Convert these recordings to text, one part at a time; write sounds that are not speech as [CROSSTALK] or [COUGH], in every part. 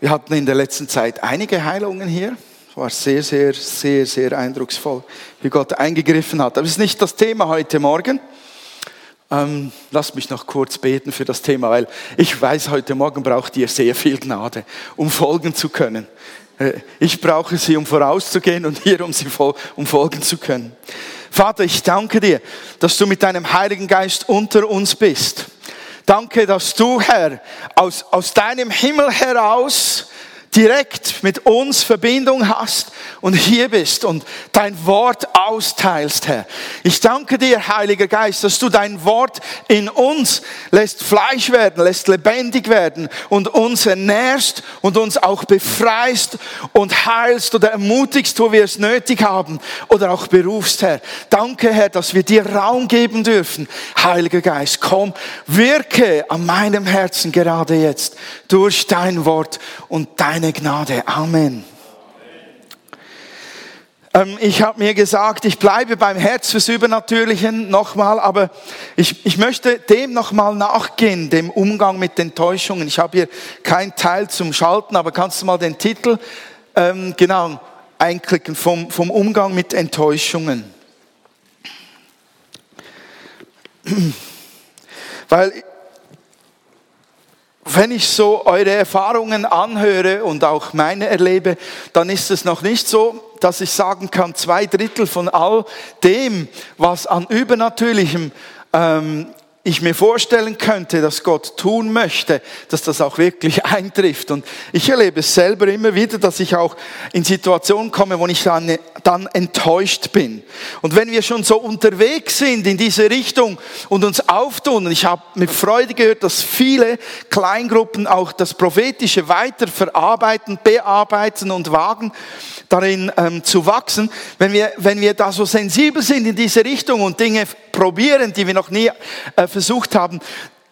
Wir hatten in der letzten Zeit einige Heilungen hier. War sehr, sehr, sehr, sehr eindrucksvoll, wie Gott eingegriffen hat. Aber es ist nicht das Thema heute Morgen. Ähm, lasst mich noch kurz beten für das Thema, weil ich weiß, heute Morgen braucht ihr sehr viel Gnade, um folgen zu können. Äh, ich brauche sie, um vorauszugehen und hier, um sie um folgen zu können. Vater, ich danke dir, dass du mit deinem Heiligen Geist unter uns bist. Danke, dass du, Herr, aus, aus deinem Himmel heraus direkt mit uns Verbindung hast und hier bist und dein Wort austeilst, Herr. Ich danke dir, Heiliger Geist, dass du dein Wort in uns lässt Fleisch werden, lässt lebendig werden und uns ernährst und uns auch befreist und heilst oder ermutigst, wo wir es nötig haben oder auch berufst, Herr. Danke, Herr, dass wir dir Raum geben dürfen. Heiliger Geist, komm, wirke an meinem Herzen gerade jetzt durch dein Wort und deine deine Gnade. Amen. Ähm, ich habe mir gesagt, ich bleibe beim Herz fürs Übernatürlichen nochmal, aber ich, ich möchte dem nochmal nachgehen, dem Umgang mit Enttäuschungen. Ich habe hier kein Teil zum Schalten, aber kannst du mal den Titel ähm, genau einklicken vom, vom Umgang mit Enttäuschungen. [CLEARS THROAT] Weil wenn ich so eure Erfahrungen anhöre und auch meine erlebe, dann ist es noch nicht so, dass ich sagen kann, zwei Drittel von all dem, was an Übernatürlichem ähm, ich mir vorstellen könnte, dass Gott tun möchte, dass das auch wirklich [LAUGHS] eintrifft. Und ich erlebe es selber immer wieder, dass ich auch in Situationen komme, wo ich dann, dann enttäuscht bin. Und wenn wir schon so unterwegs sind in diese Richtung und uns auftun, und ich habe mit Freude gehört, dass viele Kleingruppen auch das Prophetische weiter verarbeiten, bearbeiten und wagen, darin ähm, zu wachsen, wenn wir, wenn wir da so sensibel sind in diese Richtung und Dinge probieren, die wir noch nie äh, versucht haben,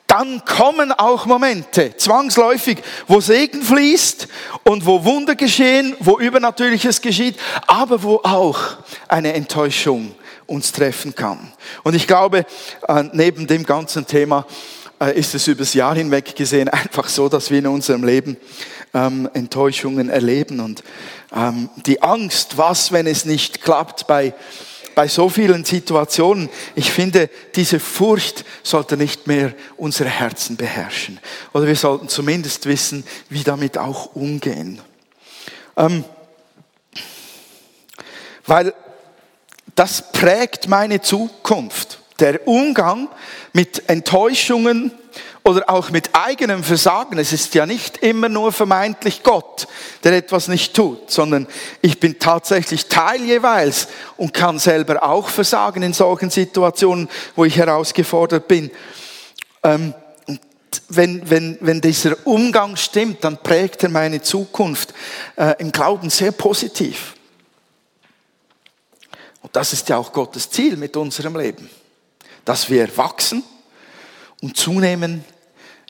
dann kommen auch Momente, zwangsläufig, wo Segen fließt und wo Wunder geschehen, wo Übernatürliches geschieht, aber wo auch eine Enttäuschung uns treffen kann. Und ich glaube, äh, neben dem ganzen Thema äh, ist es übers Jahr hinweg gesehen [LAUGHS] einfach so, dass wir in unserem Leben ähm, Enttäuschungen erleben und ähm, die Angst, was, wenn es nicht klappt bei bei so vielen Situationen. Ich finde, diese Furcht sollte nicht mehr unsere Herzen beherrschen. Oder wir sollten zumindest wissen, wie damit auch umgehen. Ähm, weil das prägt meine Zukunft. Der Umgang mit Enttäuschungen oder auch mit eigenem Versagen. Es ist ja nicht immer nur vermeintlich Gott, der etwas nicht tut, sondern ich bin tatsächlich Teil jeweils und kann selber auch versagen in solchen Situationen, wo ich herausgefordert bin. Ähm, wenn, wenn, wenn dieser Umgang stimmt, dann prägt er meine Zukunft äh, im Glauben sehr positiv. Und das ist ja auch Gottes Ziel mit unserem Leben, dass wir wachsen und zunehmen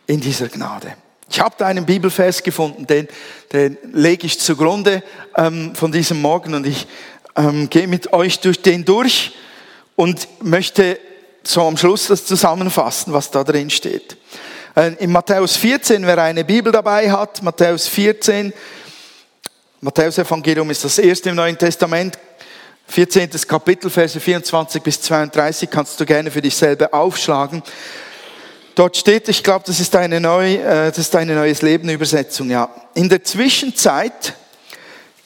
in dieser Gnade. Ich habe da einen Bibelvers gefunden, den, den lege ich zugrunde ähm, von diesem Morgen und ich ähm, gehe mit euch durch den durch und möchte so am Schluss das zusammenfassen, was da drin steht. Äh, in Matthäus 14, wer eine Bibel dabei hat, Matthäus 14, Matthäus Evangelium ist das erste im Neuen Testament, 14. Kapitel, Verse 24 bis 32, kannst du gerne für dich selber aufschlagen. Dort steht, ich glaube, das ist eine neue, äh, das ist eine neues Leben Übersetzung, ja. In der Zwischenzeit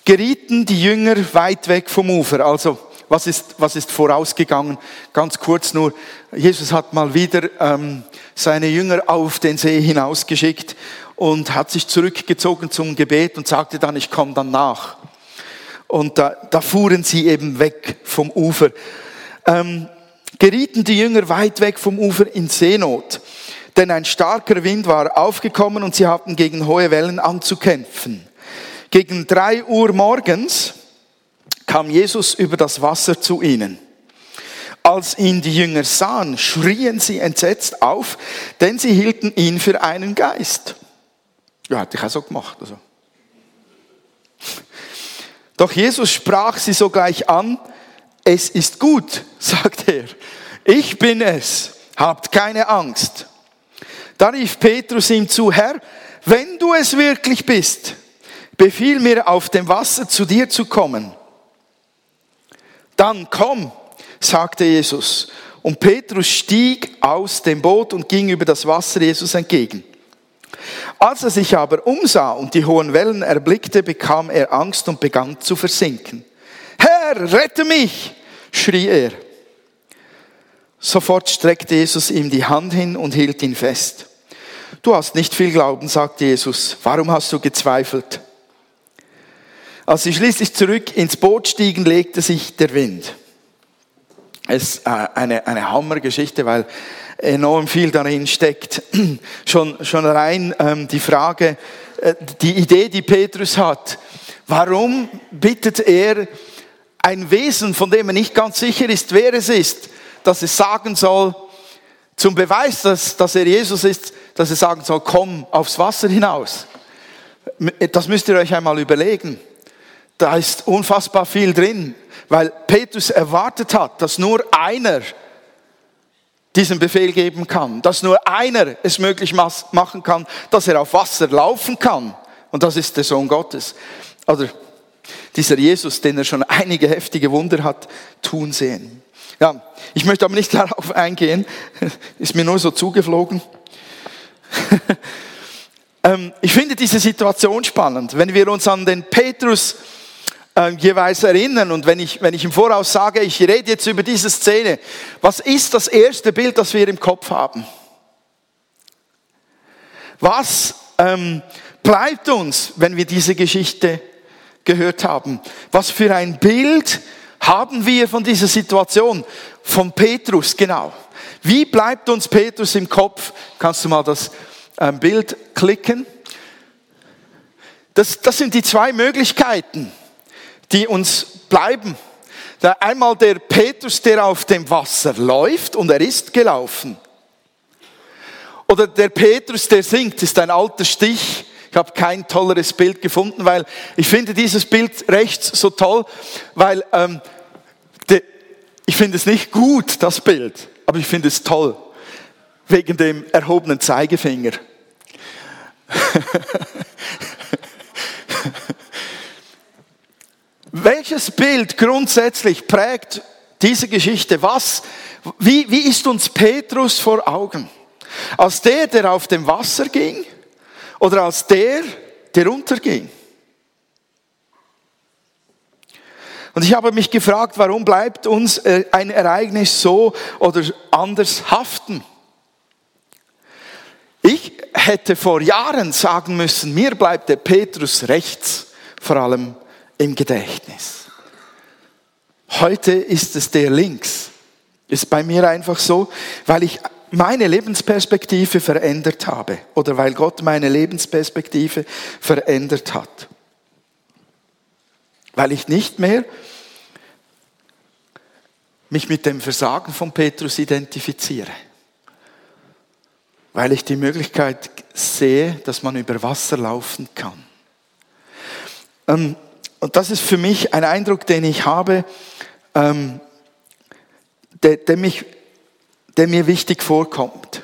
gerieten die Jünger weit weg vom Ufer. Also, was ist, was ist vorausgegangen? Ganz kurz nur, Jesus hat mal wieder ähm, seine Jünger auf den See hinausgeschickt und hat sich zurückgezogen zum Gebet und sagte dann, ich komme dann nach. Und da, da fuhren sie eben weg vom Ufer. Ähm, gerieten die Jünger weit weg vom Ufer in Seenot denn ein starker Wind war aufgekommen und sie hatten gegen hohe Wellen anzukämpfen. Gegen drei Uhr morgens kam Jesus über das Wasser zu ihnen. Als ihn die Jünger sahen, schrien sie entsetzt auf, denn sie hielten ihn für einen Geist. Ja, hätte ich auch so gemacht. Also. Doch Jesus sprach sie sogleich an, es ist gut, [LAUGHS] sagt er, ich bin es, habt keine Angst. Da rief Petrus ihm zu, Herr, wenn du es wirklich bist, befiehl mir auf dem Wasser zu dir zu kommen. Dann komm, sagte Jesus. Und Petrus stieg aus dem Boot und ging über das Wasser Jesus entgegen. Als er sich aber umsah und die hohen Wellen erblickte, bekam er Angst und begann zu versinken. Herr, rette mich! schrie er. Sofort streckte Jesus ihm die Hand hin und hielt ihn fest. Du hast nicht viel Glauben, sagte Jesus. Warum hast du gezweifelt? Als sie schließlich zurück ins Boot stiegen, legte sich der Wind. Es ist äh, eine, eine Hammergeschichte, weil enorm viel darin steckt. [CLEARS THROAT] Schon, schon rein ähm, die Frage, äh, die Idee, die Petrus hat. Warum bittet er ein Wesen, von dem er nicht ganz sicher ist, wer es ist, dass es sagen soll, zum Beweis, dass, dass er Jesus ist, dass er sagen soll, komm aufs Wasser hinaus. Das müsst ihr euch einmal überlegen. Da ist unfassbar viel drin, weil Petrus erwartet hat, dass nur einer diesen Befehl geben kann, dass nur einer es möglich machen kann, dass er auf Wasser laufen kann. Und das ist der Sohn Gottes. Oder dieser Jesus, den er schon einige heftige Wunder hat tun sehen. Ja, ich möchte aber nicht [LAUGHS] darauf eingehen, ist mir nur so zugeflogen. [LAUGHS] Ähm, ich finde diese Situation spannend. Wenn wir uns an den Petrus äh, jeweils erinnern und wenn ich, wenn ich im Voraus sage, ich rede jetzt über diese Szene, was ist das erste Bild, das wir im Kopf haben? Was ähm, bleibt uns, wenn wir diese Geschichte gehört haben. Was für ein Bild haben wir von dieser Situation? Von Petrus, genau. Wie bleibt uns Petrus im Kopf? Kannst du mal das ähm, Bild klicken? Das, das sind die zwei Möglichkeiten, die uns bleiben. einmal der Petrus, der auf dem Wasser läuft und er ist gelaufen. Oder der Petrus, der singt, ist ein alter Stich ich habe kein tolleres Bild gefunden, weil ich finde dieses Bild rechts so toll, weil ähm, de, ich finde es nicht gut, das Bild, aber ich finde es toll, wegen dem erhobenen Zeigefinger. [LAUGHS] Welches Bild grundsätzlich prägt diese Geschichte? Was, wie, wie ist uns Petrus vor Augen? Als der, der auf dem Wasser ging, oder als der, der unterging. Und ich habe mich gefragt, warum bleibt uns äh, ein Ereignis so oder anders haften? Ich hätte vor Jahren sagen müssen, mir bleibt der Petrus rechts, vor allem im Gedächtnis. Heute ist es der links. Ist bei mir einfach so, weil ich meine Lebensperspektive verändert habe oder weil Gott meine Lebensperspektive verändert hat. Weil ich nicht mehr mich mit dem Versagen von Petrus identifiziere. Weil ich die Möglichkeit sehe, dass man über Wasser laufen kann. Ähm, und das ist für mich ein Eindruck, den ich habe, ähm, der, der mich der mir wichtig vorkommt.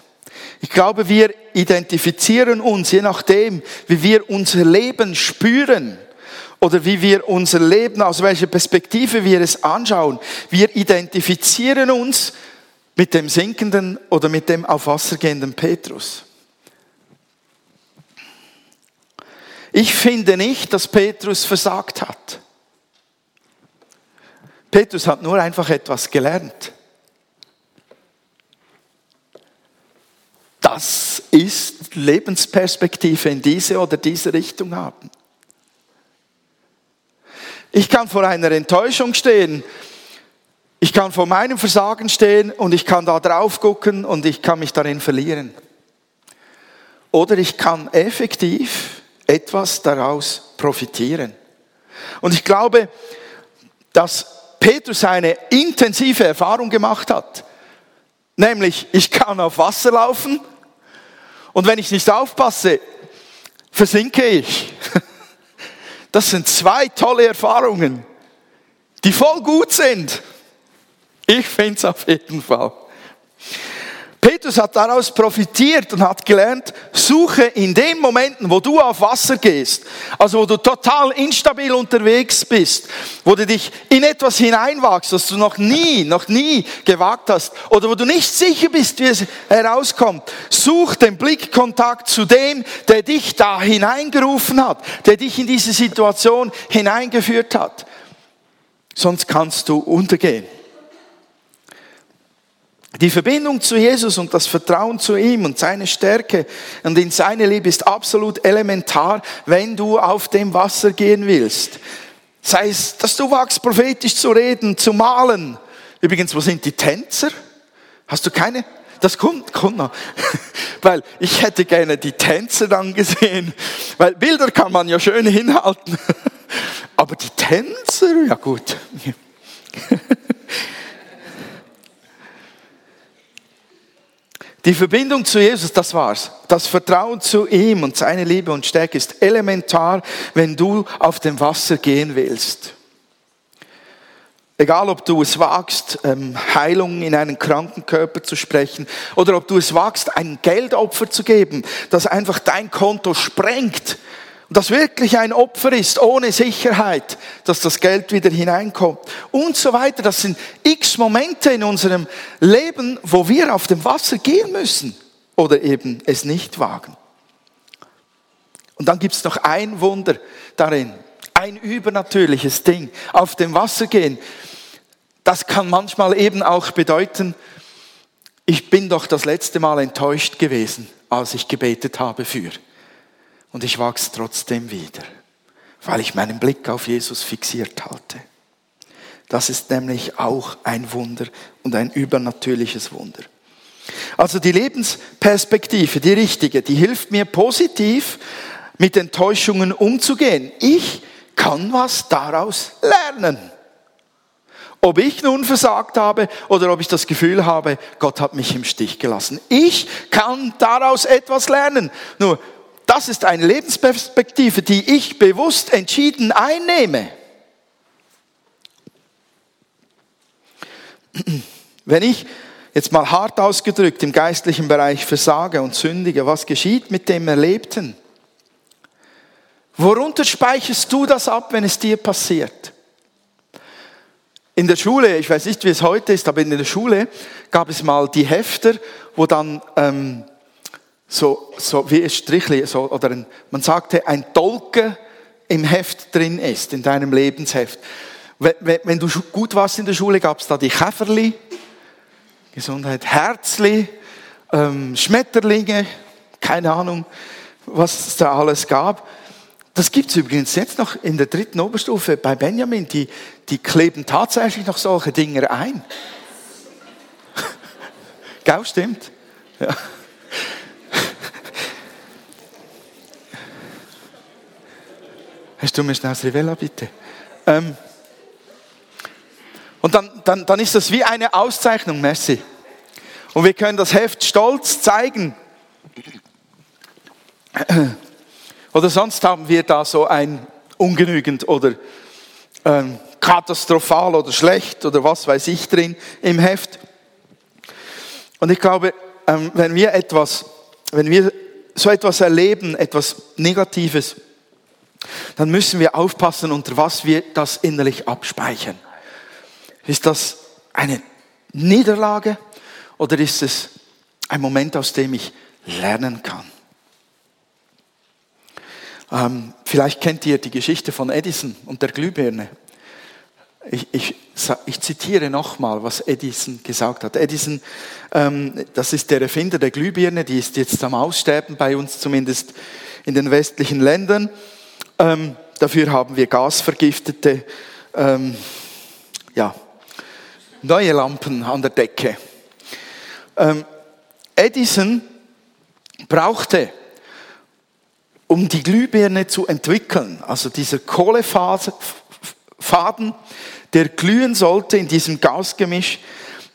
Ich glaube, wir identifizieren uns, je nachdem, wie wir unser Leben spüren oder wie wir unser Leben, aus welcher Perspektive wir es anschauen. Wir identifizieren uns mit dem sinkenden oder mit dem auf Wasser gehenden Petrus. Ich finde nicht, dass Petrus versagt hat. Petrus hat nur einfach etwas gelernt. Das ist Lebensperspektive in diese oder diese Richtung haben. Ich kann vor einer Enttäuschung stehen. Ich kann vor meinem Versagen stehen und ich kann da drauf gucken und ich kann mich darin verlieren. Oder ich kann effektiv etwas daraus profitieren. Und ich glaube, dass Petrus eine intensive Erfahrung gemacht hat. Nämlich, ich kann auf Wasser laufen und wenn ich nicht aufpasse, versinke ich. [LAUGHS] Das sind zwei tolle Erfahrungen, die voll gut sind. Ich finde es auf jeden Fall. Petrus hat daraus profitiert und hat gelernt, suche in den Momenten, wo du auf Wasser gehst, also wo du total instabil unterwegs bist, wo du dich in etwas hineinwagst, das du noch nie, noch nie gewagt hast, oder wo du nicht sicher bist, wie es herauskommt, such den Blickkontakt zu dem, der dich da hineingerufen hat, der dich in diese Situation hineingeführt hat. Sonst kannst du untergehen. Die Verbindung zu Jesus und das Vertrauen zu ihm und seine Stärke und in seine Liebe ist absolut elementar, wenn du auf dem Wasser gehen willst. Sei es, dass du wagst, prophetisch zu reden, zu malen. Übrigens, wo sind die Tänzer? Hast du keine? Das kommt, kommt noch. [LAUGHS] Weil ich hätte gerne die Tänzer dann gesehen. Weil Bilder kann man ja schön hinhalten. [LAUGHS] Aber die Tänzer, ja gut. [LAUGHS] Die Verbindung zu Jesus, das war's. Das Vertrauen zu ihm und seine Liebe und Stärke ist elementar, wenn du auf dem Wasser gehen willst. Egal, ob du es wagst, ähm, Heilung in einen kranken Körper zu sprechen oder ob du es wagst, ein Geldopfer zu geben, das einfach dein Konto sprengt und das wirklich ein Opfer ist, ohne Sicherheit, dass das Geld wieder hineinkommt und so weiter. Das sind x Momente in unserem Leben, wo wir auf dem Wasser gehen müssen oder eben es nicht wagen. Und dann gibt es noch ein Wunder darin, ein übernatürliches Ding, auf dem Wasser gehen. Das kann manchmal eben auch bedeuten, ich bin doch das letzte Mal enttäuscht gewesen, als ich gebetet habe für und ich wachse trotzdem wieder, weil ich meinen Blick auf Jesus fixiert halte. Das ist nämlich auch ein Wunder und ein übernatürliches Wunder. Also die Lebensperspektive, die richtige, die hilft mir positiv mit Enttäuschungen umzugehen. Ich kann was daraus lernen. Ob ich nun versagt habe oder ob ich das Gefühl habe, Gott hat mich im Stich gelassen. Ich kann daraus etwas lernen. Nur das ist eine Lebensperspektive, die ich bewusst entschieden einnehme. Wenn ich jetzt mal hart ausgedrückt im geistlichen Bereich versage und sündige, was geschieht mit dem Erlebten? Worunter speicherst du das ab, wenn es dir passiert? In der Schule, ich weiß nicht, wie es heute ist, aber in der Schule gab es mal die Hefter, wo dann ähm, so, so wie ein Strichli, so, oder ein, man sagte, ein Dolke im Heft drin ist, in deinem Lebensheft. Wenn, wenn du gut warst in der Schule, gab es da die Käferli, Gesundheit, Herzli, ähm, Schmetterlinge, keine Ahnung, was es da alles gab. Das gibt es übrigens jetzt noch in der dritten Oberstufe bei Benjamin. Die, die kleben tatsächlich noch solche Dinger ein. [LAUGHS] Gau, stimmt. Ja. Hast du mir schnell das Rivella, bitte? Ähm, und dann, dann, dann ist das wie eine Auszeichnung, Messi. Und wir können das Heft stolz zeigen. Oder sonst haben wir da so ein ungenügend oder ähm, katastrophal oder schlecht oder was weiß ich drin im Heft. Und ich glaube, ähm, wenn wir etwas, wenn wir so etwas erleben, etwas Negatives, dann müssen wir aufpassen, unter was wir das innerlich abspeichern. Ist das eine Niederlage oder ist es ein Moment, aus dem ich lernen kann? Ähm, vielleicht kennt ihr die Geschichte von Edison und der Glühbirne. Ich, ich, ich zitiere nochmal, was Edison gesagt hat. Edison, ähm, das ist der Erfinder der Glühbirne, die ist jetzt am Aussterben bei uns, zumindest in den westlichen Ländern. Ähm, dafür haben wir gasvergiftete ähm, ja, neue Lampen an der Decke. Ähm, Edison brauchte, um die Glühbirne zu entwickeln, also dieser Kohlefaden, der glühen sollte in diesem Gasgemisch,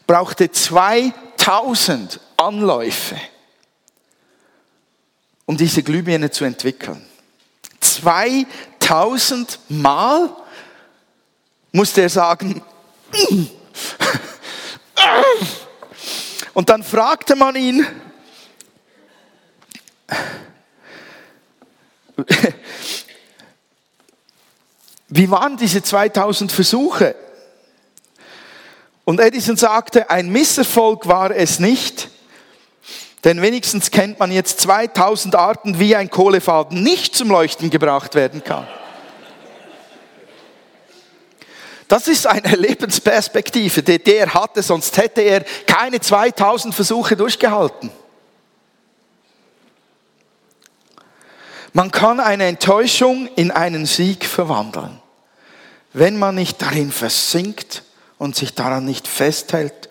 brauchte 2000 Anläufe, um diese Glühbirne zu entwickeln. 2000 Mal musste er sagen, Und dann fragte man ihn, wie waren diese 2000 Versuche? Und Edison sagte, ein Misserfolg war es nicht, denn wenigstens kennt man jetzt 2000 Arten, wie ein Kohlefaden nicht zum Leuchten gebracht werden kann. Das ist eine [LAUGHS] Lebensperspektive, die der hatte, sonst hätte er keine 2000 Versuche durchgehalten. Man kann eine Enttäuschung in einen Sieg verwandeln, wenn man nicht darin versinkt und sich daran nicht festhält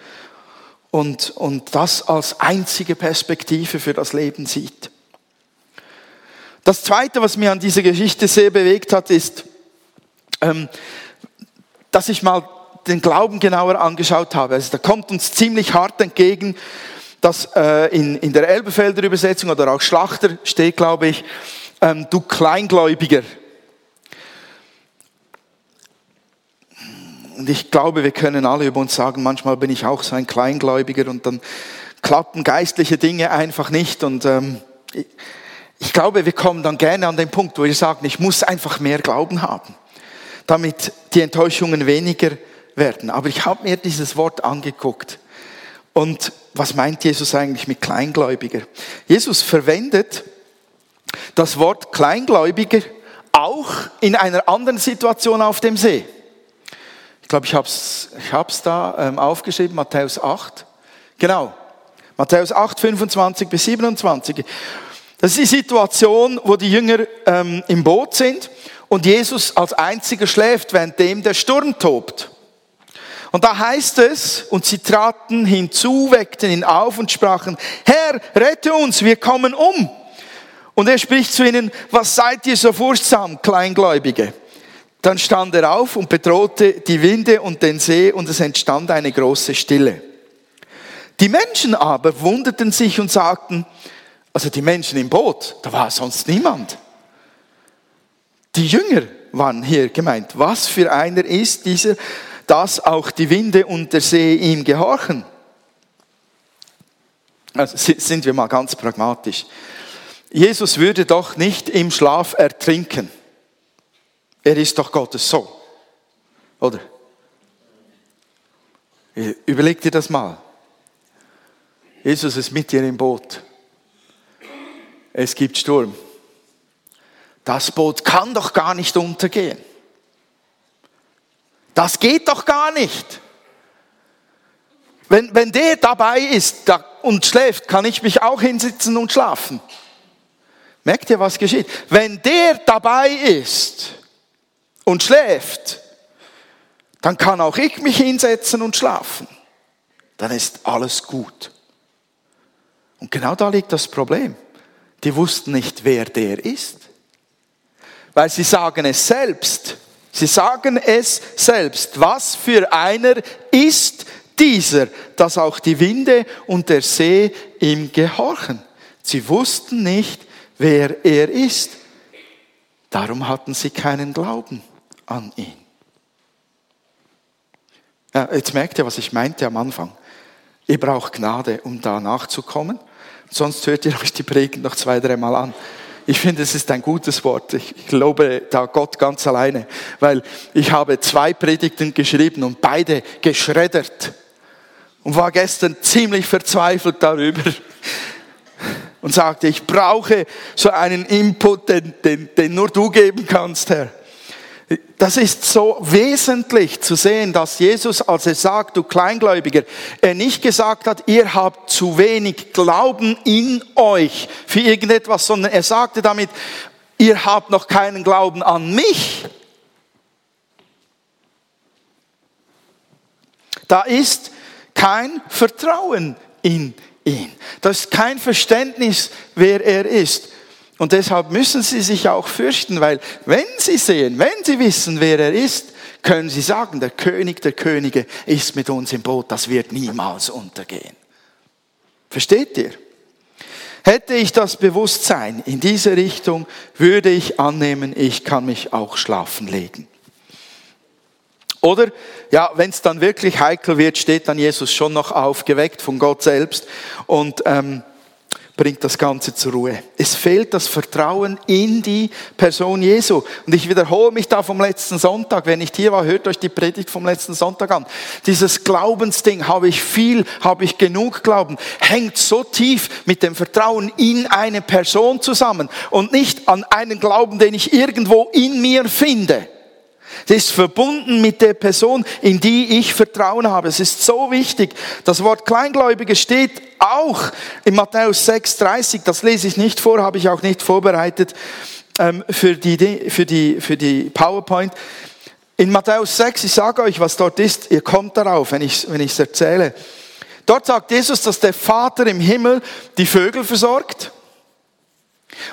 und, und das als einzige Perspektive für das Leben sieht. Das Zweite, was mir an dieser Geschichte sehr bewegt hat, ist, ähm, dass ich mal den Glauben genauer angeschaut habe. Also da kommt uns ziemlich hart entgegen, dass äh, in, in der Elbefelder Übersetzung oder auch Schlachter steht, glaube ich, ähm, du Kleingläubiger. Und ich glaube, wir können alle über uns sagen, manchmal bin ich auch so ein Kleingläubiger und dann klappen geistliche Dinge einfach nicht. Und ähm, ich, ich glaube, wir kommen dann gerne an den Punkt, wo wir sagen, ich muss einfach mehr Glauben haben, damit die Enttäuschungen weniger werden. Aber ich habe mir dieses Wort angeguckt. Und was meint Jesus eigentlich mit Kleingläubiger? Jesus verwendet das Wort Kleingläubiger auch in einer anderen Situation auf dem See glaube, ich habe es ich hab's da ähm, aufgeschrieben, Matthäus 8. Genau, Matthäus 8, 25 bis 27. Das ist die Situation, wo die Jünger ähm, im Boot sind und Jesus als einziger schläft, währenddem der Sturm tobt. Und da heißt es, und sie traten hinzu, weckten ihn auf und sprachen, Herr, rette uns, wir kommen um. Und er spricht zu ihnen, was seid ihr so furchtsam, Kleingläubige? Dann stand er auf und bedrohte die Winde und den See und es entstand eine große Stille. Die Menschen aber wunderten sich und sagten, also die Menschen im Boot, da war sonst niemand. Die Jünger waren hier gemeint. Was für einer ist dieser, dass auch die Winde und der See ihm gehorchen? Also sind wir mal ganz pragmatisch. Jesus würde doch nicht im Schlaf ertrinken. Er ist doch Gottes Sohn. Oder? Überleg dir das mal. Jesus ist mit dir im Boot. Es gibt Sturm. Das Boot kann doch gar nicht untergehen. Das geht doch gar nicht. Wenn, wenn der dabei ist und schläft, kann ich mich auch hinsitzen und schlafen. Merkt ihr, was geschieht? Wenn der dabei ist, und schläft, dann kann auch ich mich hinsetzen und schlafen. Dann ist alles gut. Und genau da liegt das Problem. Die wussten nicht, wer der ist. Weil sie sagen es selbst. Sie sagen es selbst. Was für einer ist dieser, dass auch die Winde und der See ihm gehorchen? Sie wussten nicht, wer er ist. Darum hatten sie keinen Glauben an ihn. Ja, jetzt merkt ihr, was ich meinte am Anfang. Ihr braucht Gnade, um da nachzukommen. Sonst hört ihr euch die Predigt noch zwei, dreimal an. Ich finde, es ist ein gutes Wort. Ich glaube da Gott ganz alleine, weil ich habe zwei Predigten geschrieben und beide geschreddert und war gestern ziemlich verzweifelt darüber und sagte, ich brauche so einen Input, den, den, den nur du geben kannst, Herr. Das ist so wesentlich zu sehen, dass Jesus, als er sagt, du Kleingläubiger, er nicht gesagt hat, ihr habt zu wenig Glauben in euch für irgendetwas, sondern er sagte damit, ihr habt noch keinen Glauben an mich. Da ist kein Vertrauen in ihn. Das ist kein Verständnis, wer er ist. Und deshalb müssen sie sich auch fürchten, weil wenn sie sehen, wenn sie wissen, wer er ist, können sie sagen, der König der Könige ist mit uns im Boot, das wird niemals untergehen. Versteht ihr? Hätte ich das Bewusstsein in diese Richtung, würde ich annehmen, ich kann mich auch schlafen legen. Oder, ja, wenn es dann wirklich heikel wird, steht dann Jesus schon noch aufgeweckt von Gott selbst und ähm, bringt das Ganze zur Ruhe. Es fehlt das Vertrauen in die Person Jesu. Und ich wiederhole mich da vom letzten Sonntag. Wenn nicht hier war, hört euch die Predigt vom letzten Sonntag an. Dieses Glaubensding, habe ich viel, habe ich genug Glauben, hängt so tief mit dem Vertrauen in eine Person zusammen und nicht an einen Glauben, den ich irgendwo in mir finde. Es ist verbunden mit der Person, in die ich Vertrauen habe. Es ist so wichtig. Das Wort Kleingläubige steht auch in Matthäus 6,30. Das lese ich nicht vor, habe ich auch nicht vorbereitet ähm, für, die, für, die, für die PowerPoint. In Matthäus 6, ich sage euch, was dort ist, ihr kommt darauf, wenn ich es wenn erzähle. Dort sagt Jesus, dass der Vater im Himmel die Vögel versorgt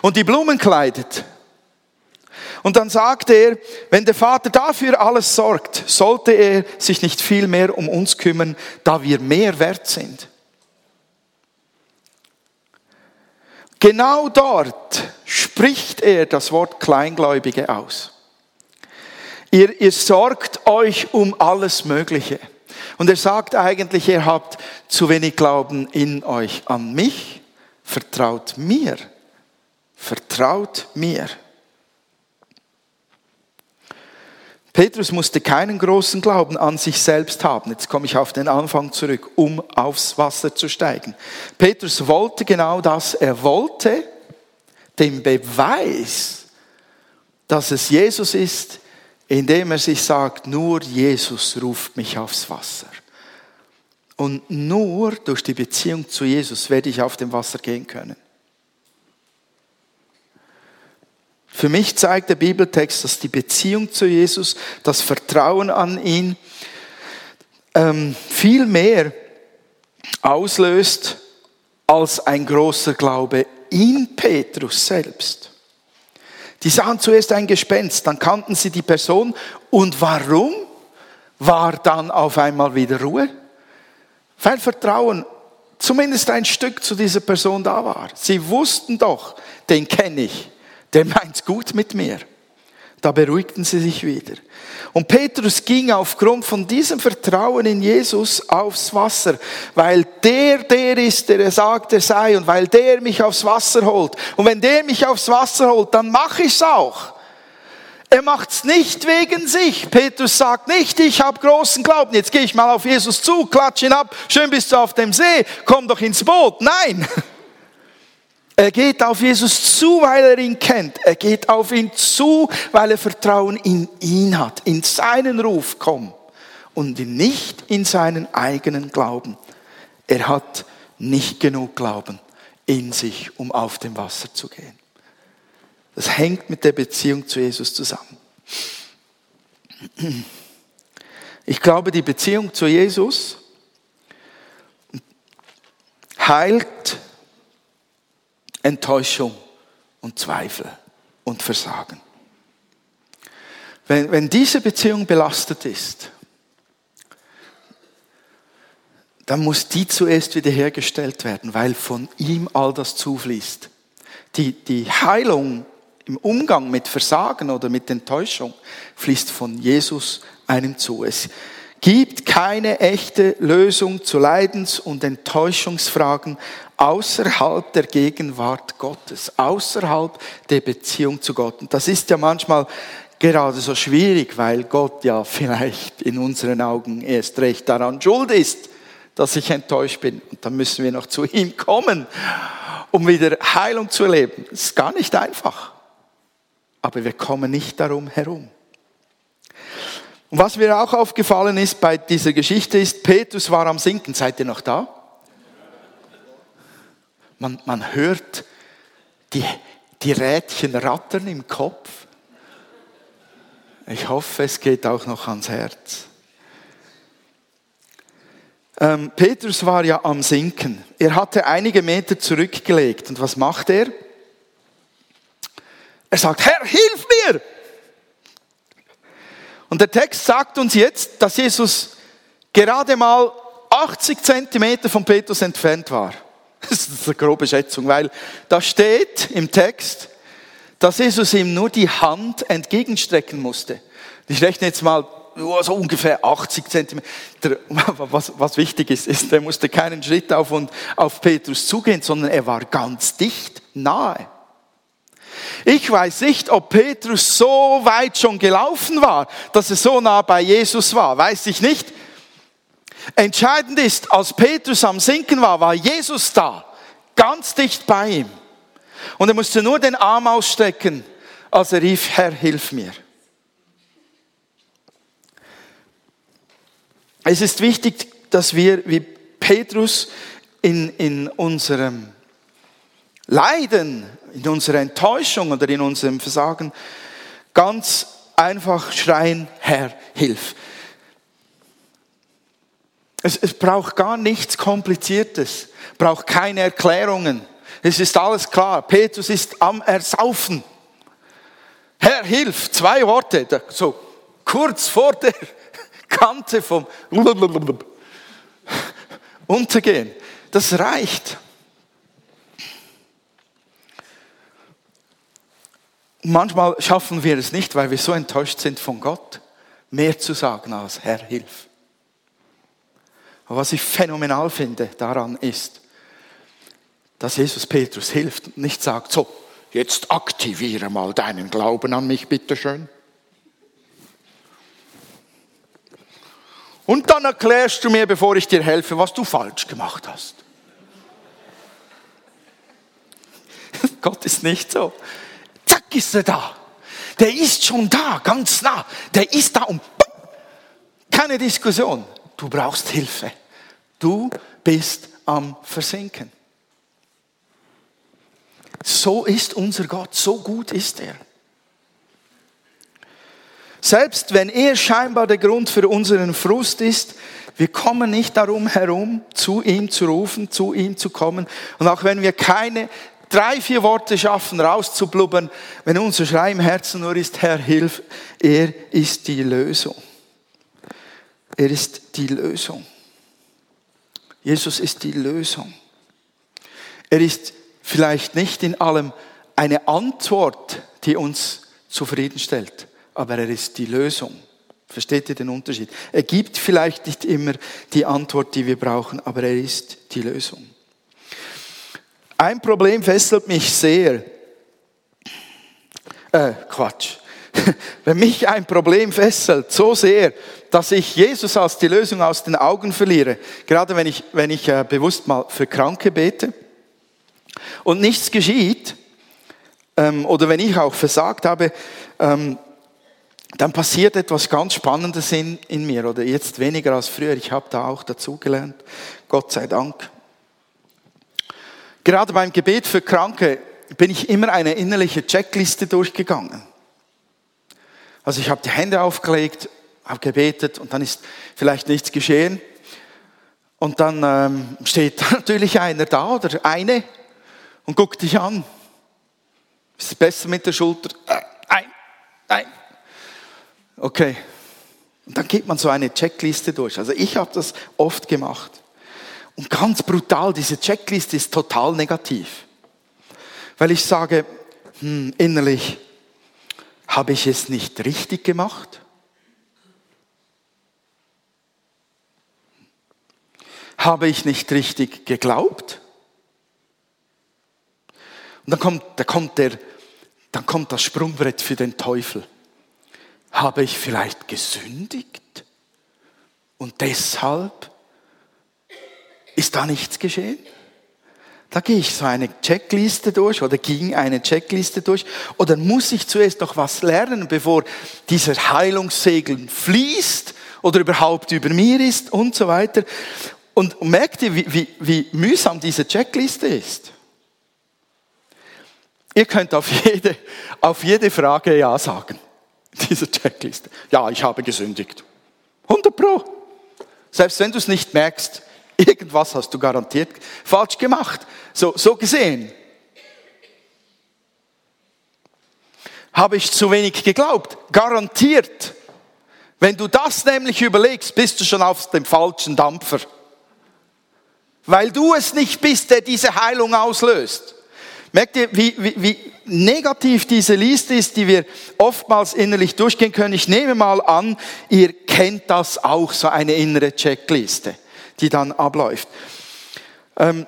und die Blumen kleidet. Und dann sagt er, wenn der Vater dafür alles sorgt, sollte er sich nicht viel mehr um uns kümmern, da wir mehr wert sind. Genau dort spricht er das Wort Kleingläubige aus. Ihr, ihr sorgt euch um alles Mögliche. Und er sagt eigentlich, ihr habt zu wenig Glauben in euch an mich. Vertraut mir. Vertraut mir. Petrus musste keinen großen Glauben an sich selbst haben. Jetzt komme ich auf den Anfang zurück, um aufs Wasser zu steigen. Petrus wollte genau das. Er wollte den Beweis, dass es Jesus ist, indem er sich sagt, nur Jesus ruft mich aufs Wasser. Und nur durch die Beziehung zu Jesus werde ich auf dem Wasser gehen können. Für mich zeigt der Bibeltext, dass die Beziehung zu Jesus, das Vertrauen an ihn ähm, viel mehr auslöst als ein großer Glaube in Petrus selbst. Die sahen zuerst ein Gespenst, dann kannten sie die Person und warum war dann auf einmal wieder Ruhe? Weil Vertrauen zumindest ein Stück zu dieser Person da war. Sie wussten doch, den kenne ich der meint's gut mit mir. Da beruhigten sie sich wieder. Und Petrus ging aufgrund von diesem Vertrauen in Jesus aufs Wasser, weil der der ist, der er sagt, er sei, und weil der mich aufs Wasser holt. Und wenn der mich aufs Wasser holt, dann mache ich's auch. Er macht's nicht wegen sich. Petrus sagt nicht, ich habe großen Glauben, jetzt gehe ich mal auf Jesus zu, klatsch ihn ab, schön bist du auf dem See, komm doch ins Boot. Nein. [LAUGHS] Er geht auf Jesus zu, weil er ihn kennt. Er geht auf ihn zu, weil er Vertrauen in ihn hat, in seinen Ruf, komm. Und nicht in seinen eigenen Glauben. Er hat nicht genug Glauben in sich, um auf dem Wasser zu gehen. Das hängt mit der Beziehung zu Jesus zusammen. Ich glaube, die Beziehung zu Jesus heilt Enttäuschung und Zweifel und Versagen. Wenn, wenn diese Beziehung belastet ist, dann muss die zuerst wiederhergestellt werden, weil von ihm all das zufließt. Die, die Heilung im Umgang mit Versagen oder mit Enttäuschung fließt von Jesus einem zu. Es gibt keine echte Lösung zu Leidens- und Enttäuschungsfragen außerhalb der Gegenwart Gottes, außerhalb der Beziehung zu Gott. Und das ist ja manchmal gerade so schwierig, weil Gott ja vielleicht in unseren Augen erst recht daran schuld ist, dass ich enttäuscht bin. Und dann müssen wir noch zu ihm kommen, um wieder Heilung zu erleben. Das ist gar nicht einfach. Aber wir kommen nicht darum herum. Und was mir auch aufgefallen ist bei dieser Geschichte ist, Petrus war am Sinken. Seid ihr noch da? Man, man hört die, die Rädchen rattern im Kopf. Ich hoffe, es geht auch noch ans Herz. Ähm, Petrus war ja am Sinken. Er hatte einige Meter zurückgelegt. Und was macht er? Er sagt, Herr, hilf mir! Und der Text sagt uns jetzt, dass Jesus gerade mal 80 Zentimeter von Petrus entfernt war. [LAUGHS] Das ist eine grobe Schätzung, weil da steht im Text, dass Jesus ihm nur die Hand entgegenstrecken musste. Ich rechne jetzt mal so ungefähr 80 Zentimeter. [LAUGHS] Was, was wichtig ist, ist, er musste keinen Schritt auf und auf Petrus zugehen, sondern er war ganz dicht nahe. Ich weiß nicht, ob Petrus so weit schon gelaufen war, dass er so nah bei Jesus war. Weiß ich nicht. Entscheidend ist, als Petrus am Sinken war, war Jesus da, ganz dicht bei ihm. Und er musste nur den Arm ausstecken, als er rief, Herr, hilf mir. Es ist wichtig, dass wir wie Petrus in, in unserem Leiden, in unserer Enttäuschung oder in unserem Versagen ganz einfach schreien, Herr, hilf. Es, es braucht gar nichts Kompliziertes, braucht keine Erklärungen. Es ist alles klar. Petrus ist am Ersaufen. Herr, hilf! Zwei Worte, so kurz vor der [LAUGHS] Kante vom [LAUGHS] Untergehen. Das reicht. Manchmal schaffen wir es nicht, weil wir so enttäuscht sind von Gott, mehr zu sagen als Herr, hilf. Aber was ich phänomenal finde daran ist, dass Jesus Petrus hilft und nicht sagt, so, jetzt aktiviere mal deinen Glauben an mich, bitteschön. Und dann erklärst du mir, bevor ich dir helfe, was du falsch gemacht hast. [LAUGHS] Gott ist nicht so. Ist er da. Der ist schon da, ganz nah. Der ist da und keine Diskussion. Du brauchst Hilfe. Du bist am Versinken. So ist unser Gott, so gut ist er. Selbst wenn er scheinbar der Grund für unseren Frust ist, wir kommen nicht darum herum, zu ihm zu rufen, zu ihm zu kommen. Und auch wenn wir keine drei, vier Worte schaffen, rauszublubbern, wenn unser Schrei im Herzen nur ist, Herr, hilf, er ist die Lösung. Er ist die Lösung. Jesus ist die Lösung. Er ist vielleicht nicht in allem eine Antwort, die uns zufriedenstellt, aber er ist die Lösung. Versteht ihr den Unterschied? Er gibt vielleicht nicht immer die Antwort, die wir brauchen, aber er ist die Lösung. Ein Problem fesselt mich sehr. Äh, Quatsch. [LAUGHS] Wenn mich ein Problem fesselt, so sehr, dass ich Jesus als die Lösung aus den Augen verliere, gerade wenn ich, wenn ich äh, bewusst mal für Kranke bete, und nichts geschieht, ähm, oder wenn ich auch versagt habe, ähm, dann passiert etwas ganz Spannendes in, in mir, oder jetzt weniger als früher. Ich habe da auch dazugelernt, Gott sei Dank. Gerade beim Gebet für Kranke bin ich immer eine innerliche Checkliste durchgegangen. Also ich habe die Hände aufgelegt, habe gebetet und dann ist vielleicht nichts geschehen. Und dann ähm, steht [LAUGHS] natürlich einer da oder eine und guckt dich an. Ist es besser mit der Schulter? Äh, nein, nein. Okay. Und dann geht man so eine Checkliste durch. Also ich habe das oft gemacht. Und ganz brutal, diese Checkliste ist total negativ. Weil ich sage, hm, innerlich, habe ich es nicht richtig gemacht? Habe ich nicht richtig geglaubt? Und dann kommt, da kommt der, dann kommt das Sprungbrett für den Teufel. Habe ich vielleicht gesündigt? Und deshalb ist da nichts geschehen? Da gehe ich so eine Checkliste durch oder ging eine Checkliste durch oder muss ich zuerst noch was lernen, bevor dieser Heilungssegel fließt oder überhaupt über mir ist und so weiter. Und merkt ihr, wie, wie, wie mühsam diese Checkliste ist? Ihr könnt auf jede, auf jede Frage Ja sagen. [LAUGHS] Diese Checkliste. Ja, ich habe gesündigt. 100 Pro. Selbst wenn du es nicht merkst, [LAUGHS] irgendwas hast du garantiert falsch gemacht. So, so gesehen. Habe ich zu wenig geglaubt? Garantiert. Wenn du das nämlich überlegst, bist du schon auf dem falschen Dampfer. Weil du es nicht bist, der diese Heilung auslöst. Merkt ihr, wie, wie, wie negativ diese Liste ist, die wir oftmals innerlich durchgehen können? Ich nehme mal an, ihr kennt das auch, so eine innere Checkliste, die dann abläuft. Ähm,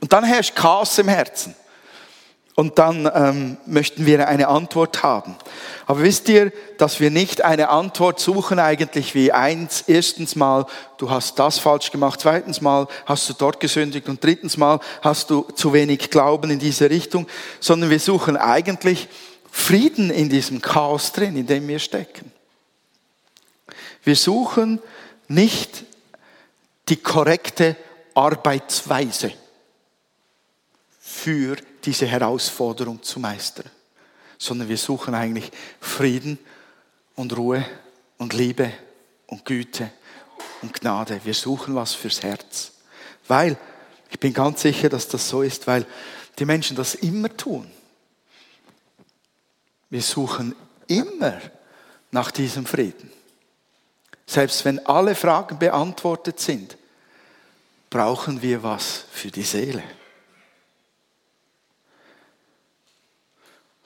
und dann herrscht Chaos im Herzen. Und dann ähm, möchten wir eine Antwort haben. Aber wisst ihr, dass wir nicht eine Antwort suchen eigentlich wie eins, erstens mal, du hast das falsch gemacht, zweitens mal hast du dort gesündigt und drittens mal hast du zu wenig Glauben in diese Richtung, sondern wir suchen eigentlich Frieden in diesem Chaos drin, in dem wir stecken. Wir suchen nicht die korrekte Arbeitsweise für diese Herausforderung zu meistern, sondern wir suchen eigentlich Frieden und Ruhe und Liebe und Güte und Gnade. Wir suchen was fürs Herz. Weil, ich bin ganz sicher, dass das so ist, weil die Menschen das immer tun. Wir suchen immer nach diesem Frieden. Selbst wenn alle Fragen beantwortet sind, brauchen wir was für die Seele.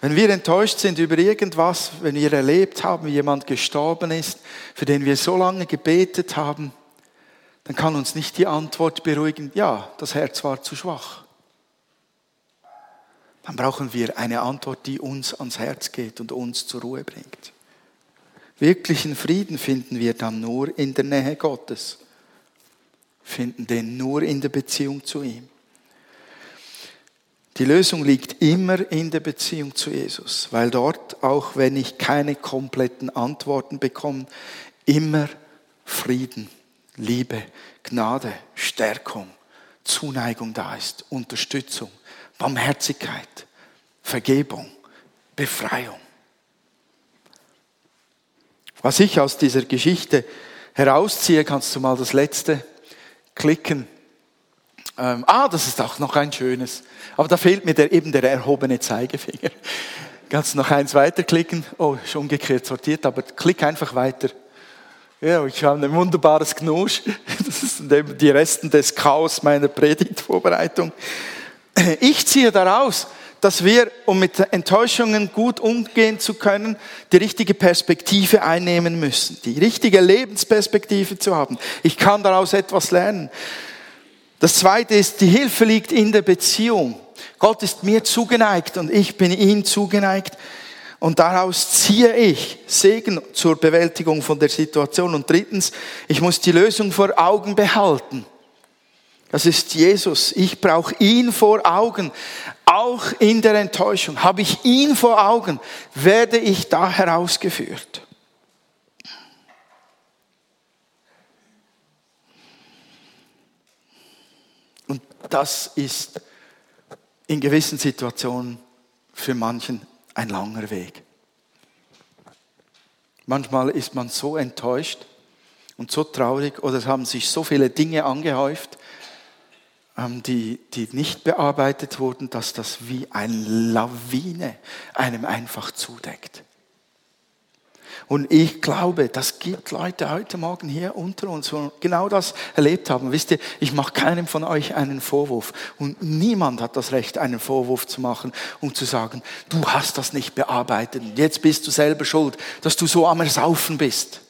Wenn wir enttäuscht sind über irgendwas, wenn wir erlebt haben, wie jemand gestorben ist, für den wir so lange gebetet haben, dann kann uns nicht die Antwort beruhigen, ja, das Herz war zu schwach. Dann brauchen wir eine Antwort, die uns ans Herz geht und uns zur Ruhe bringt. Wirklichen Frieden finden wir dann nur in der Nähe Gottes, finden den nur in der Beziehung zu ihm. Die Lösung liegt immer in der Beziehung zu Jesus, weil dort, auch wenn ich keine kompletten Antworten bekomme, immer Frieden, Liebe, Gnade, Stärkung, Zuneigung da ist, Unterstützung, Barmherzigkeit, Vergebung, Befreiung. Was ich aus dieser Geschichte herausziehe, kannst du mal das letzte klicken. Ähm, ah, das ist auch noch ein schönes. Aber da fehlt mir der, eben der erhobene Zeigefinger. [LAUGHS] Kannst du noch eins weiterklicken? Oh, ist umgekehrt sortiert, aber klick einfach weiter. Ja, ich habe ein wunderbares Knusch. [LAUGHS] Das sind eben die Resten des Chaos meiner Predigtvorbereitung. Ich ziehe daraus, dass wir, um mit Enttäuschungen gut umgehen zu können, die richtige Perspektive einnehmen müssen, die richtige Lebensperspektive zu haben. Ich kann daraus etwas lernen. Das zweite ist, die Hilfe liegt in der Beziehung. Gott ist mir zugeneigt und ich bin ihm zugeneigt. Und daraus ziehe ich Segen zur Bewältigung von der Situation. Und drittens, ich muss die Lösung vor Augen behalten. Das ist Jesus. Ich brauche ihn vor Augen. Auch in der Enttäuschung. Habe ich ihn vor Augen, werde ich da herausgeführt. das ist in gewissen Situationen für manchen ein langer Weg. Manchmal ist man so enttäuscht und so traurig oder es haben sich so viele Dinge angehäuft, die, die nicht bearbeitet wurden, dass das wie eine Lawine einem einfach zudeckt. Und ich glaube, das gibt Leute heute Morgen hier unter uns, die genau das erlebt haben. Wisst ihr, ich mache keinem von euch einen Vorwurf. Und niemand hat das Recht, einen Vorwurf zu machen und zu sagen, du hast das nicht bearbeitet. Jetzt bist du selber schuld, dass du so am Ersaufen bist.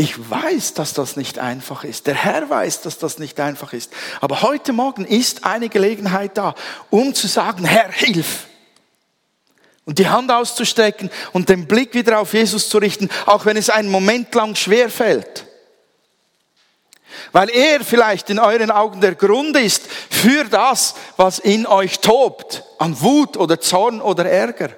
Ich weiß, dass das nicht einfach ist. Der Herr weiß, dass das nicht einfach ist. Aber heute Morgen ist eine Gelegenheit da, um zu sagen, Herr, hilf und die Hand auszustrecken und den Blick wieder auf Jesus zu richten, auch wenn es einen Moment lang schwer fällt. Weil er vielleicht in euren Augen der Grund ist für das, was in euch tobt, an Wut oder Zorn oder Ärger.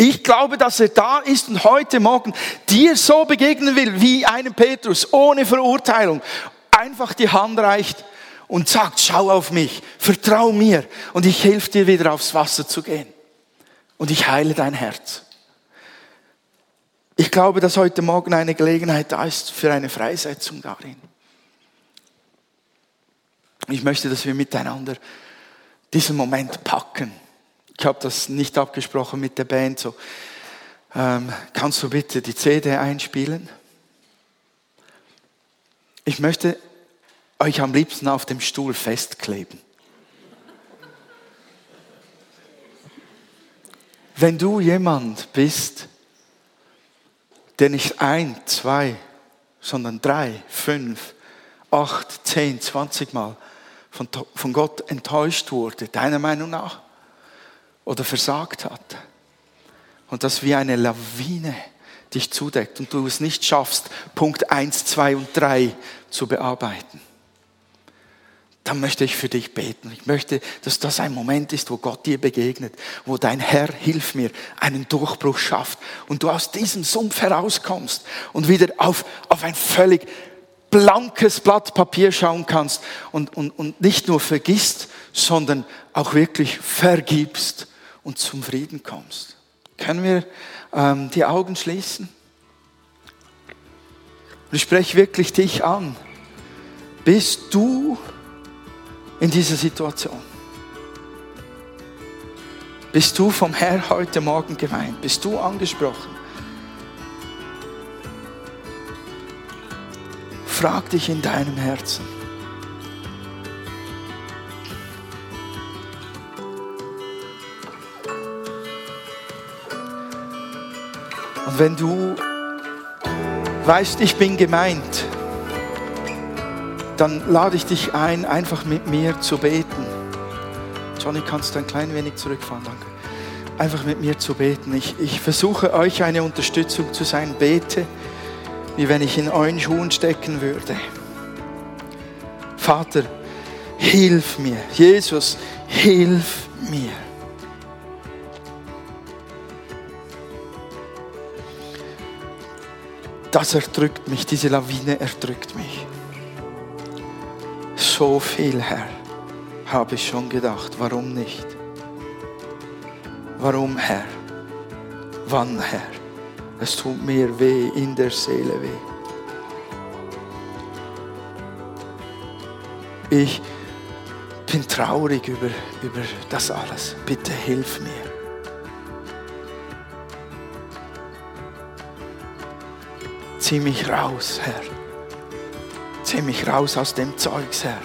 Ich glaube, dass er da ist und heute Morgen dir so begegnen will wie einem Petrus, ohne Verurteilung, einfach die Hand reicht und sagt, schau auf mich, vertrau mir und ich helfe dir wieder aufs Wasser zu gehen und ich heile dein Herz. Ich glaube, dass heute Morgen eine Gelegenheit da ist für eine Freisetzung darin. Ich möchte, dass wir miteinander diesen Moment packen. Ich habe das nicht abgesprochen mit der Band. So, ähm, kannst du bitte die CD einspielen? Ich möchte euch am liebsten auf dem Stuhl festkleben. Wenn du jemand bist, der nicht ein, zwei, sondern drei, fünf, acht, zehn, zwanzig Mal von, von Gott enttäuscht wurde, deiner Meinung nach, oder versagt hat. Und das wie eine Lawine dich zudeckt und du es nicht schaffst, Punkt eins, zwei und drei zu bearbeiten dann möchte ich für dich beten. Ich möchte, dass das ein Moment ist, wo Gott dir begegnet, wo dein Herr, hilf mir, einen Durchbruch schafft und du aus diesem Sumpf herauskommst und wieder auf, auf ein völlig blankes Blatt Papier schauen kannst und, und, und nicht nur vergisst, sondern auch wirklich vergibst und zum Frieden kommst. Können wir ähm, die Augen schließen? Und ich spreche wirklich dich an. Bist du in dieser Situation? Bist du vom Herr heute Morgen gemeint? Bist du angesprochen? Frag dich in deinem Herzen. Und wenn du weißt, ich bin gemeint, dann lade ich dich ein, einfach mit mir zu beten. Johnny, kannst du ein klein wenig zurückfahren? Danke. Einfach mit mir zu beten. Ich, ich versuche euch eine Unterstützung zu sein. Bete, wie wenn ich in euren Schuhen stecken würde. Vater, hilf mir. Jesus, hilf mir. Das erdrückt mich, diese Lawine erdrückt mich so viel, Herr, habe ich schon gedacht. Warum nicht? Warum, Herr? Wann, Herr? Es tut mir weh, in der Seele weh. Ich bin traurig über, über das alles. Bitte hilf mir. Zieh mich raus, Herr. Zieh mich raus aus dem Zeugs, Herr.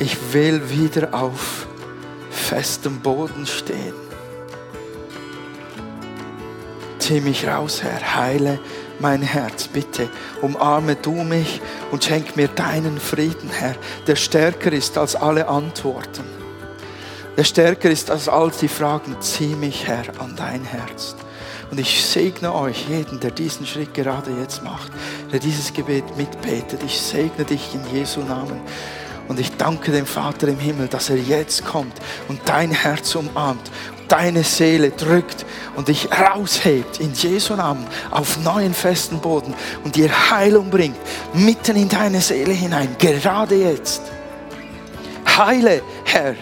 Ich will wieder auf festem Boden stehen. Zieh mich raus, Herr. Heile mein Herz, bitte. Umarme du mich und schenk mir deinen Frieden, Herr, der stärker ist als alle Antworten. Der stärker ist als all die Fragen. Zieh mich, Herr, an dein Herz. Und ich segne euch, jeden, der diesen Schritt gerade jetzt macht, der dieses Gebet mitbetet. Ich segne dich in Jesu Namen. Und ich danke dem Vater im Himmel, dass er jetzt kommt und dein Herz umarmt, deine Seele drückt und dich raushebt in Jesu Namen auf neuen festen Boden und dir Heilung bringt, mitten in deine Seele hinein, gerade jetzt. Heile, Herr,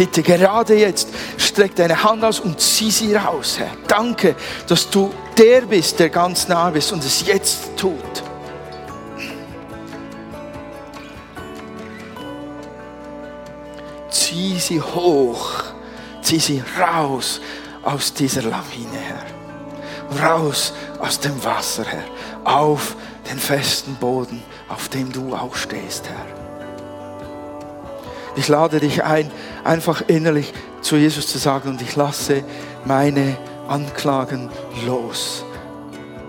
bitte gerade jetzt streck deine Hand aus und zieh sie raus, Herr. Danke, dass du der bist, der ganz nah bist und es jetzt tut. Zieh sie hoch, zieh sie raus aus dieser Lawine, Herr. Raus aus dem Wasser, Herr. Auf den festen Boden, auf dem du auch stehst, Herr. Ich lade dich ein, einfach innerlich zu Jesus zu sagen und ich lasse meine Anklagen los,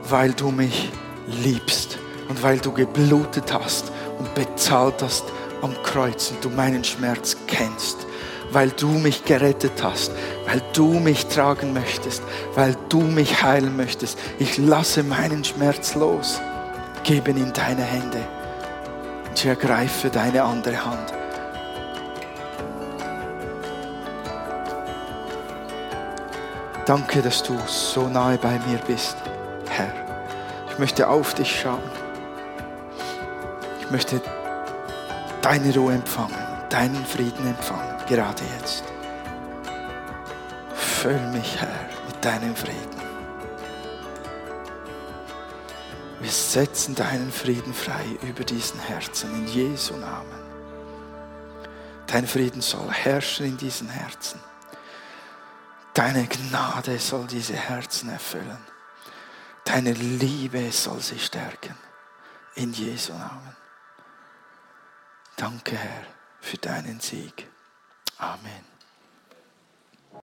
weil du mich liebst und weil du geblutet hast und bezahlt hast am Kreuz und du meinen Schmerz kennst, weil du mich gerettet hast, weil du mich tragen möchtest, weil du mich heilen möchtest. Ich lasse meinen Schmerz los, gebe ihn in deine Hände und ich ergreife deine andere Hand Danke, dass du so nahe bei mir bist, Herr. Ich möchte auf dich schauen. Ich möchte deine Ruhe empfangen, deinen Frieden empfangen, gerade jetzt. Füll mich, Herr, mit deinem Frieden. Wir setzen deinen Frieden frei über diesen Herzen in Jesu Namen. Dein Frieden soll herrschen in diesen Herzen. Deine Gnade soll diese Herzen erfüllen. Deine Liebe soll sie stärken. In Jesu Namen. Danke, Herr, für deinen Sieg. Amen.